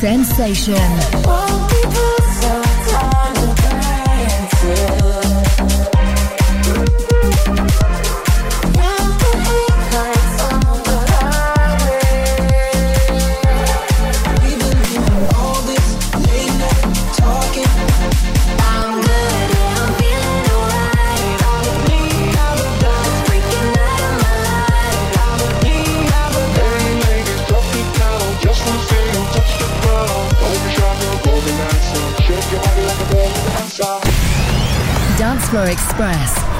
Sensation.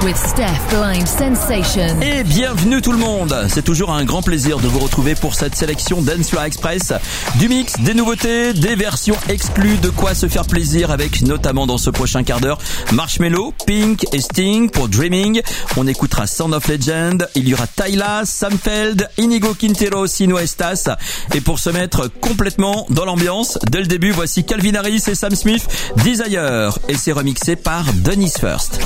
With Steph Blind Sensation. Et bienvenue tout le monde C'est toujours un grand plaisir de vous retrouver pour cette sélection Dance Floor Express. Du mix, des nouveautés, des versions exclues, de quoi se faire plaisir avec notamment dans ce prochain quart d'heure Marshmello, Pink et Sting pour Dreaming. On écoutera Sound of Legend, il y aura Tyla, Samfeld, Inigo Quintero, Sino Estas. Et pour se mettre complètement dans l'ambiance, dès le début, voici Calvin Harris et Sam Smith, Desire. Et c'est remixé par Dennis First.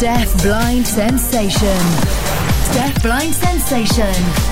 Deaf Blind Sensation. Deaf Blind Sensation.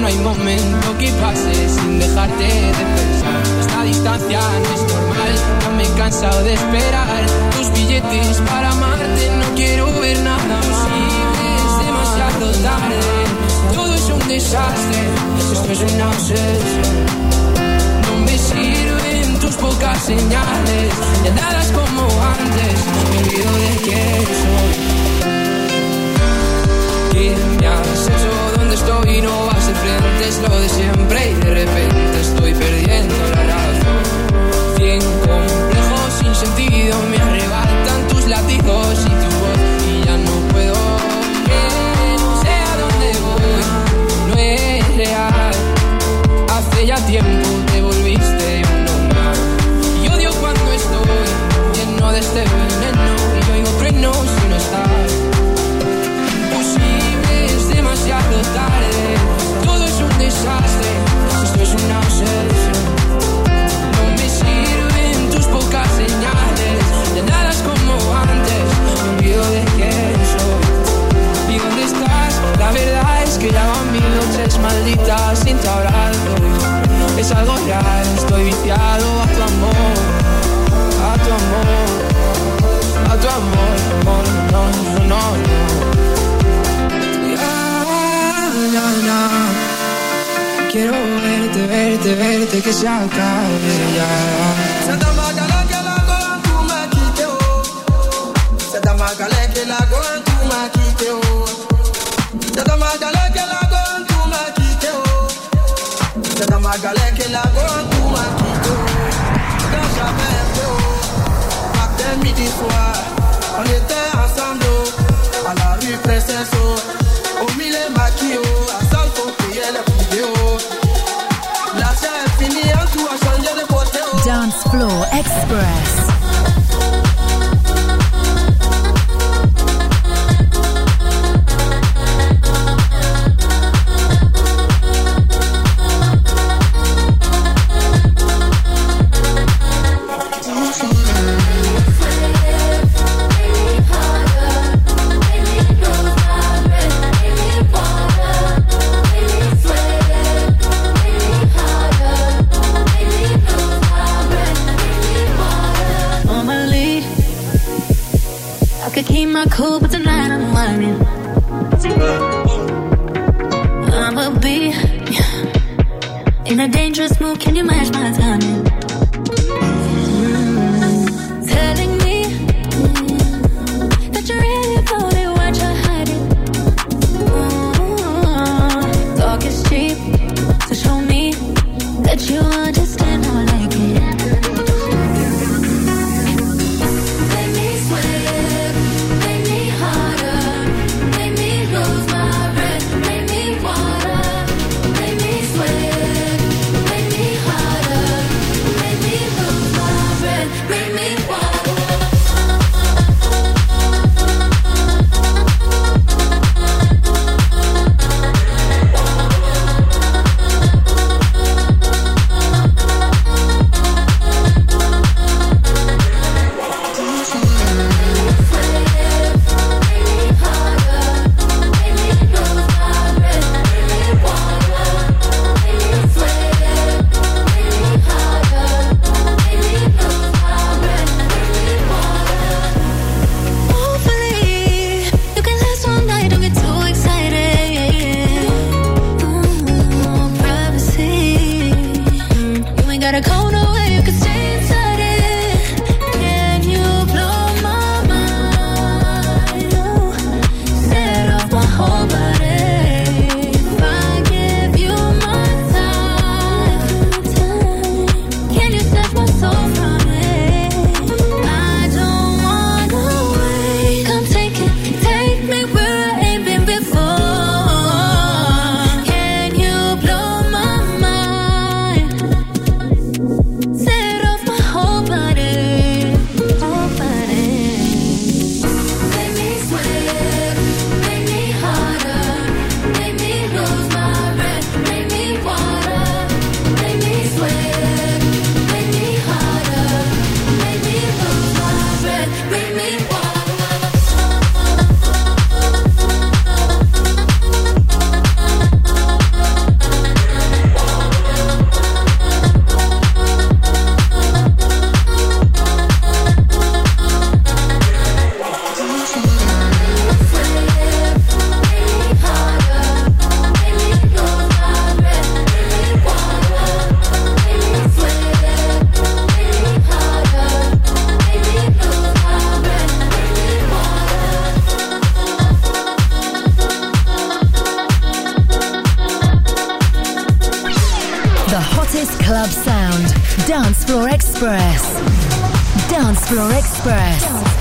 no hay momento que pase sin dejarte de pensar. Esta distancia no es normal, no me he cansado de esperar. Tus billetes para amarte, no quiero ver nada más. es demasiado tarde, todo es un desastre, esto es una obsesión. No me sirven tus pocas señales, ya dadas como antes, me olvido de quién soy. ¿Quién me asesora? puesto y no vas de frente, es lo de siempre y de repente estoy perdiendo la razón. Cien complejos sin sentido me arrebatan tus latidos y tu voz y ya no puedo. Que no sé a dónde voy, no es real. Hace ya tiempo te volviste un normal. Y odio cuando estoy lleno de este veneno y oigo truenos. todo es un desastre, esto es una obsesión. No me sirven tus pocas señales, de nada es como antes, me de que soy. ¿Y dónde estás? La verdad es que ya van mil noches malditas sin te abrazo. Es algo estoy viciado a tu amor, a tu amor, a tu amor, amor no, no. no. mañana. Quiero verte, verte, verte, que se acabe ya. Santa Magdalena que la goan tu maquite, oh. Santa Magdalena que la goan tu maquite, oh. Santa Magdalena que la goan tu maquite, oh. Santa Magdalena que la goan tu maquite, oh. Dans sa mère, oh. Matin, midi, soir. Express.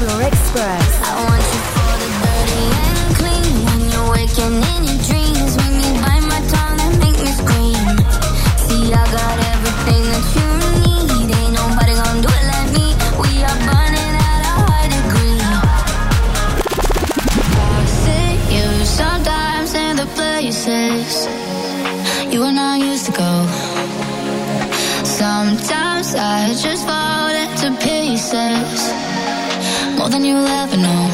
Express. I want you for the dirty and clean when you're waking in your dreams. When you bite my tongue and make me scream. See, I got everything that you need. Ain't nobody gonna do it like me. We are burning at a high degree. I see you sometimes in the places you and I used to go. Sometimes I just fall into pieces than you'll ever know.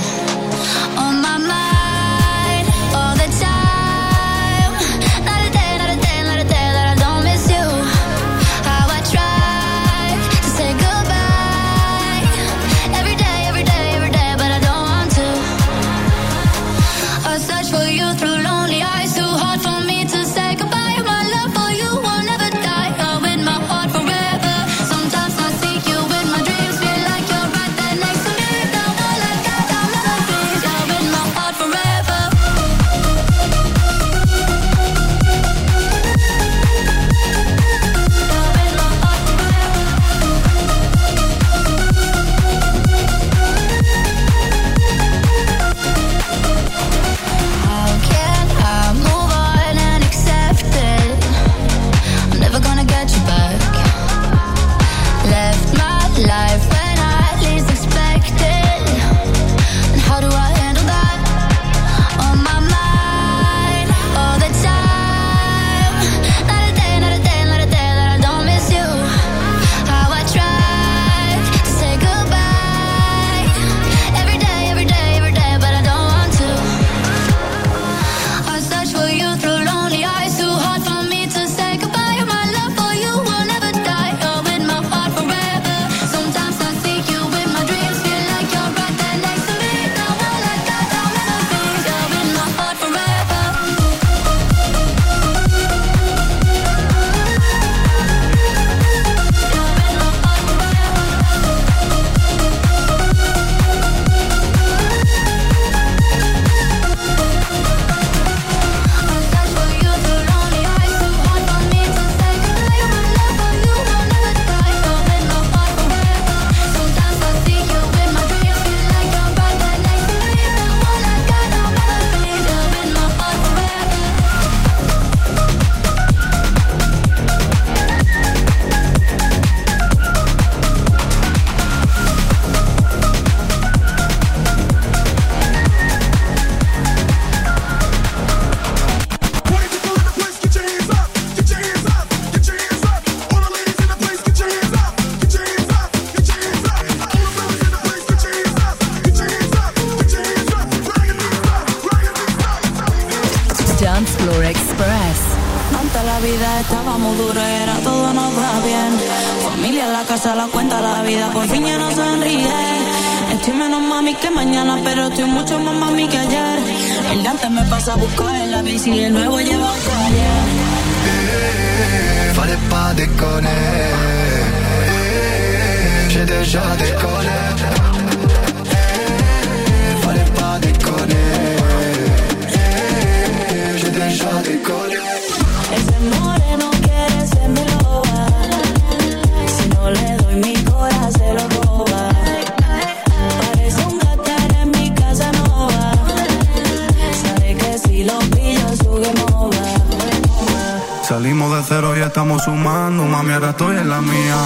Estamos sumando, mami, ahora estoy en la mía.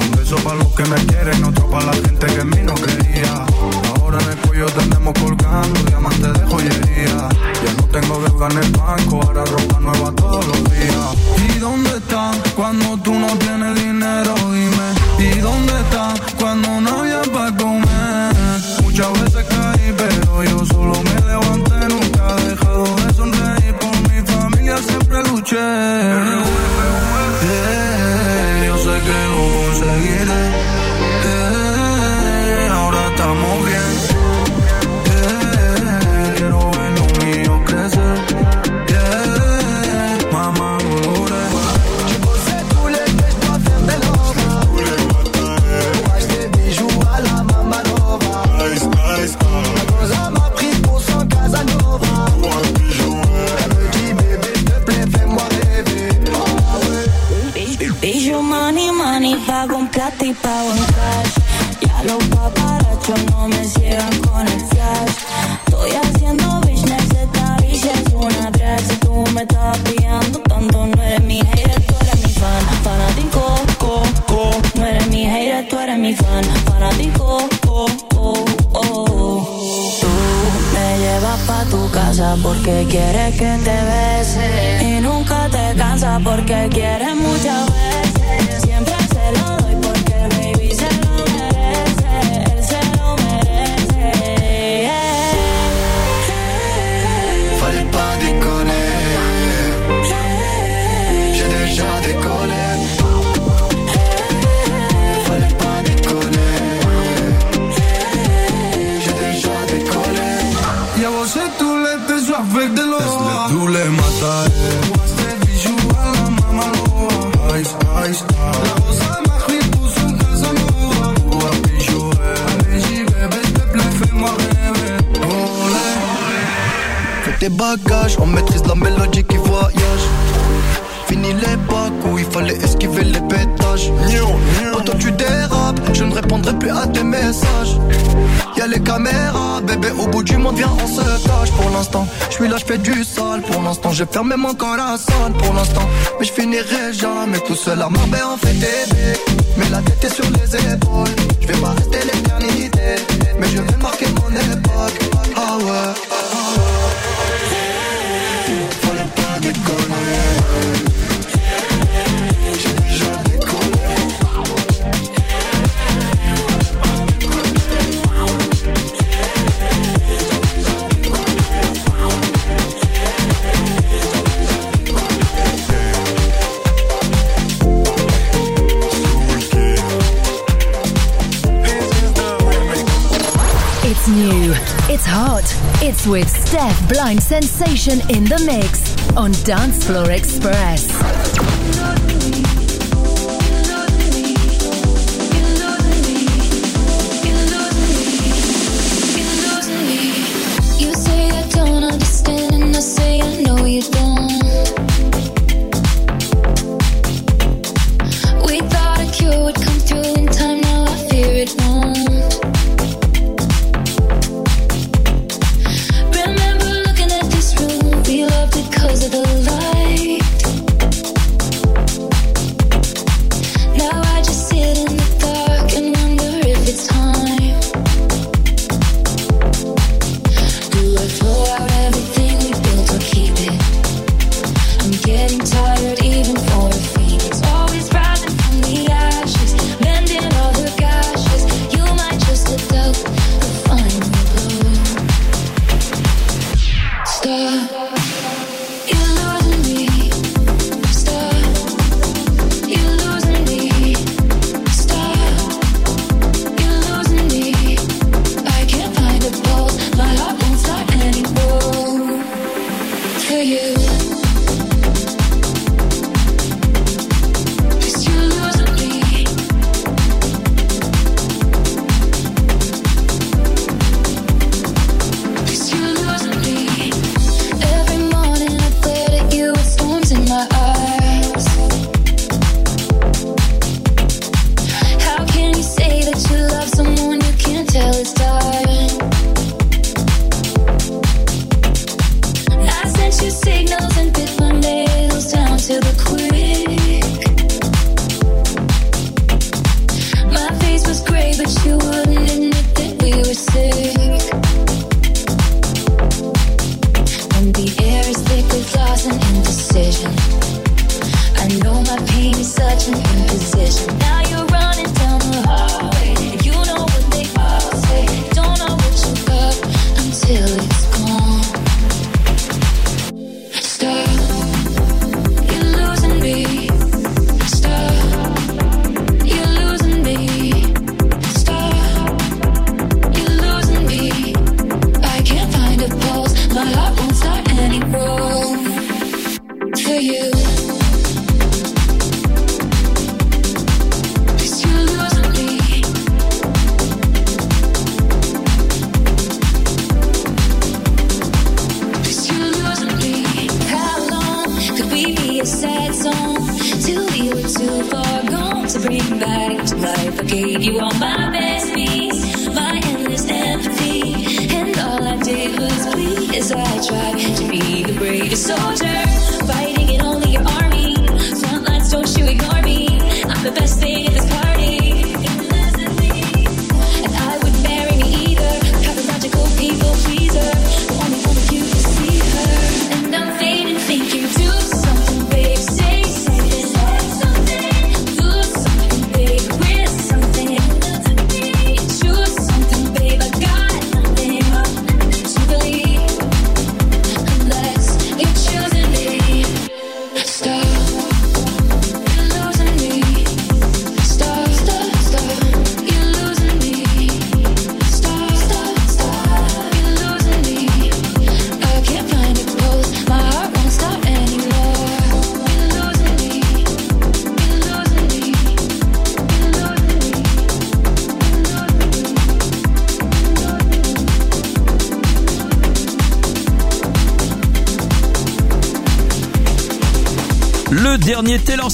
Un beso para los que me quieren, otro para la gente que en mí no quería. Ahora en el cuello tenemos colgando diamantes de joyería. Ya no tengo deuda en el banco, ahora ropa nueva todos los días. ¿Y dónde están cuando tú no tienes dinero? Dime. ¿Y dónde están cuando no había para comer? Muchas veces caí, pero yo solo me levanté, nunca he dejado de sonreír por mi familia, siempre luché. No me ciegan con el flash. Estoy haciendo business, esta bicha es una drag. Si tú me estás pillando tanto, no eres mi hater, tú eres mi fan. Fanático, co, co. No eres mi hater, tú eres mi fan. Fanático, oh, oh, oh. Tú me llevas pa' tu casa porque quieres que te bese. Y nunca te cansas porque quieres muchas veces. Fallait esquiver les pétages. Autant tu dérapes, je ne répondrai plus à tes messages. Y'a les caméras, bébé, au bout du monde, viens, on se cache. Pour l'instant, je suis là, je fais du sale. Pour l'instant, j'ai fermé mon corazon. Pour l'instant, mais je finirai jamais tout seul à Marbella, on fait bébés. Mais la tête est sur les épaules. Je vais pas rester l'éternité, mais je vais marquer mon époque. Ah ouais. With Steph Blind Sensation in the mix on Dance Floor Express.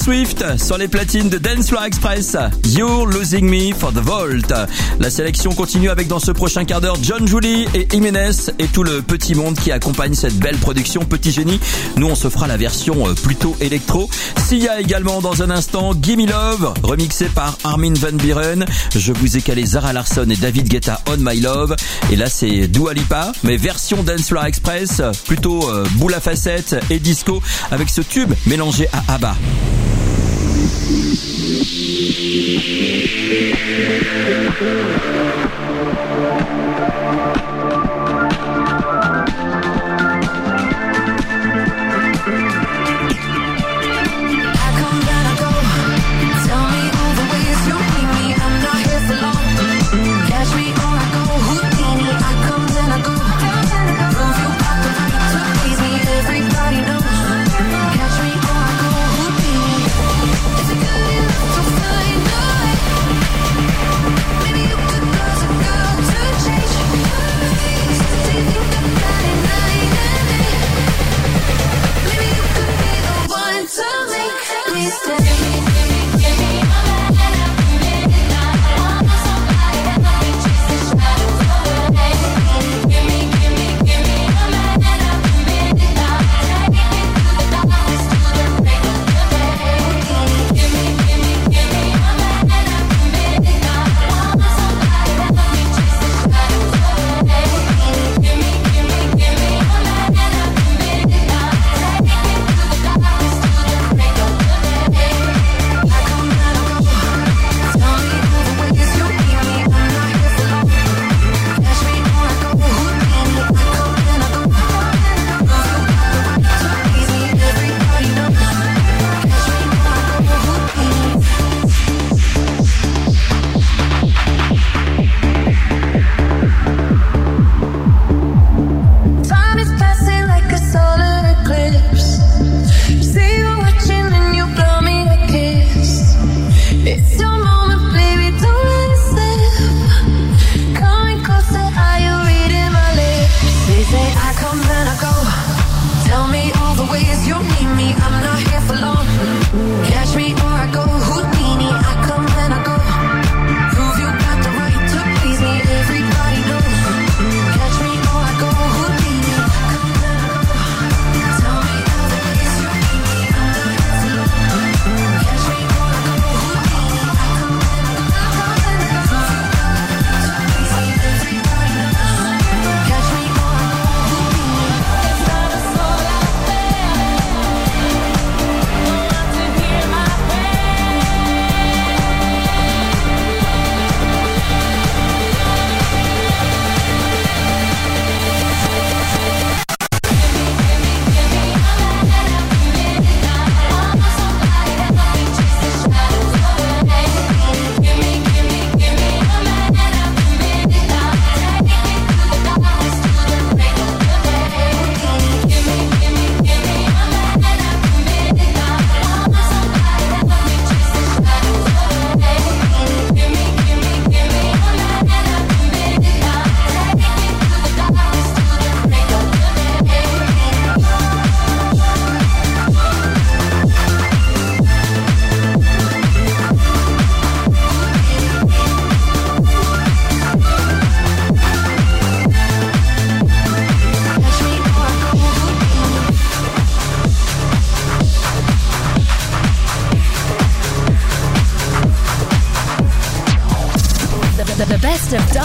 Swift sur les platines de Dancefloor Express. You're losing me for the Vault. La sélection continue avec dans ce prochain quart d'heure John Julie et Jiménez et tout le petit monde qui accompagne cette belle production Petit Génie. Nous, on se fera la version euh, plutôt électro. S'il y a également dans un instant Gimme Love, remixé par Armin Van Buren. Je vous ai calé Zara Larson et David Guetta On My Love. Et là, c'est Dua Lipa, mais version Dancefloor Express, euh, plutôt euh, boule à facettes et disco avec ce tube mélangé à ABBA.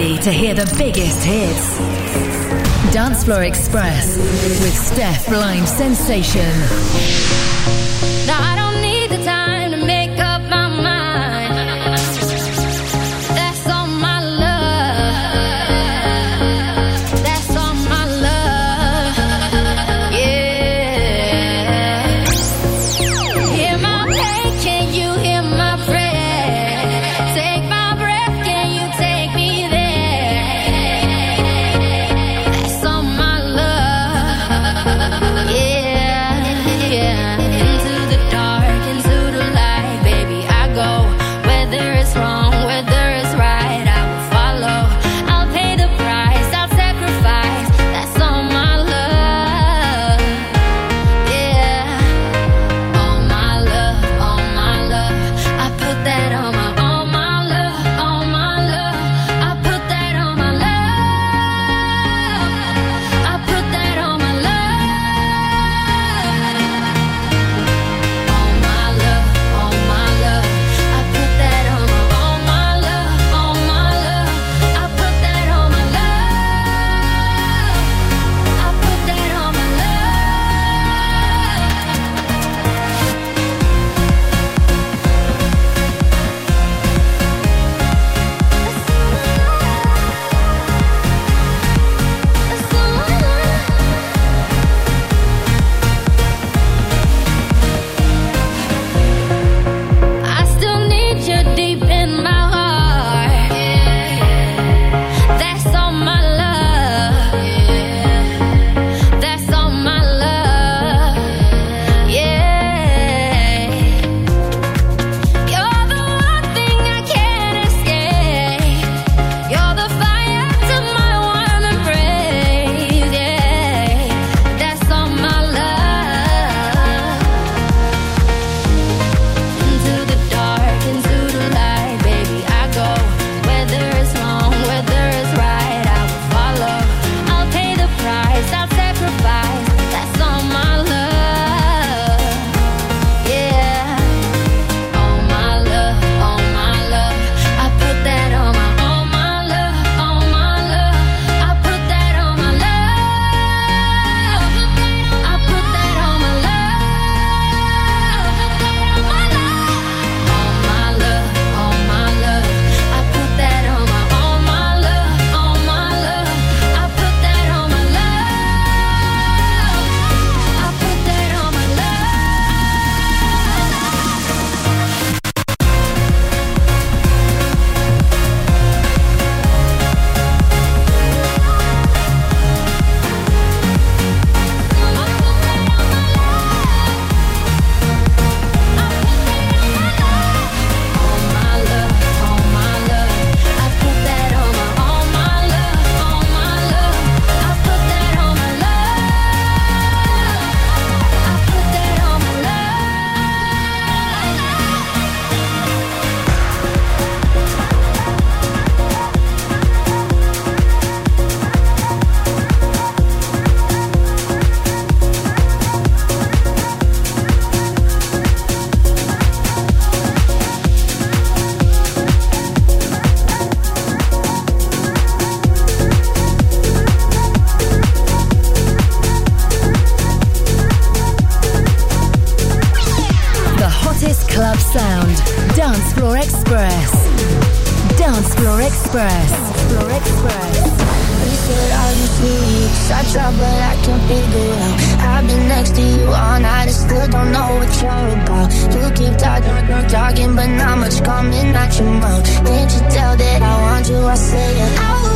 ready to hear the biggest hits. Dancefloor Express with Steph Blind Sensation. hottest club sound. Dance Floor Express. Dance Floor Express. Dance Floor Express. You said I try but I can't figure out I've been next to you all night I still don't know what you're about You keep talking, talking But not much coming out your mouth Can't you tell that I want you, I say it I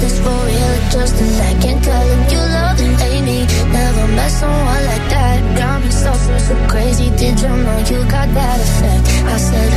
this for real just a Can't tell if you love and hate me Never met someone like that Got me so, so, so crazy Did you know you got that effect? I said,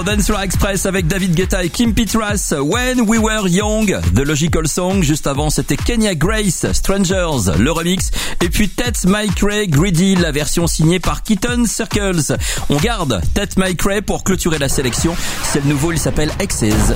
Dans Dance Floor Express avec David Guetta et Kim Petras, When We Were Young, The Logical Song. Juste avant, c'était Kenya Grace, Strangers, le remix. Et puis Tet Mike Ray, Greedy, la version signée par Keaton Circles. On garde Tet Mike Ray pour clôturer la sélection. C'est le nouveau, il s'appelle Exes.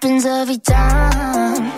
happens every time.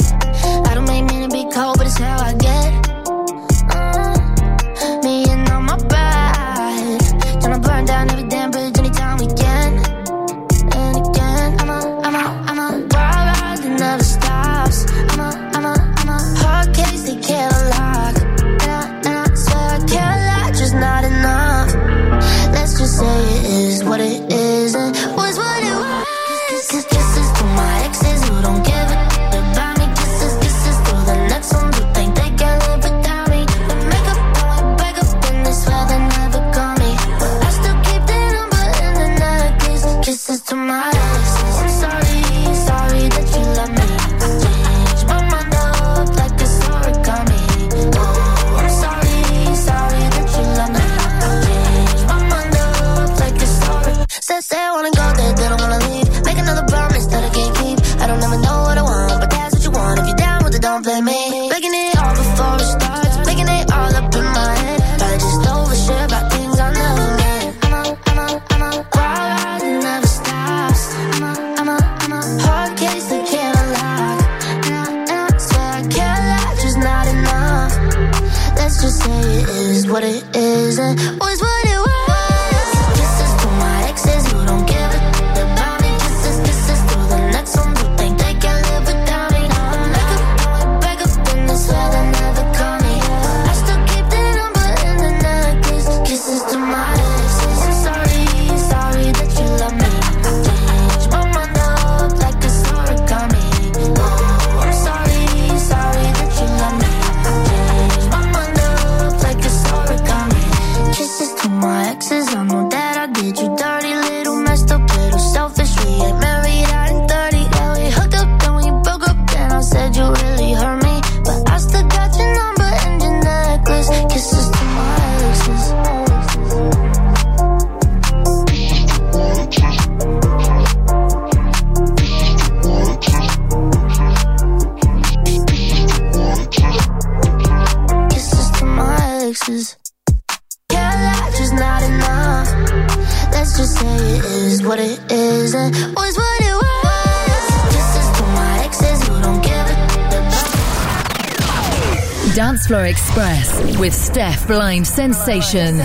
blind sensation.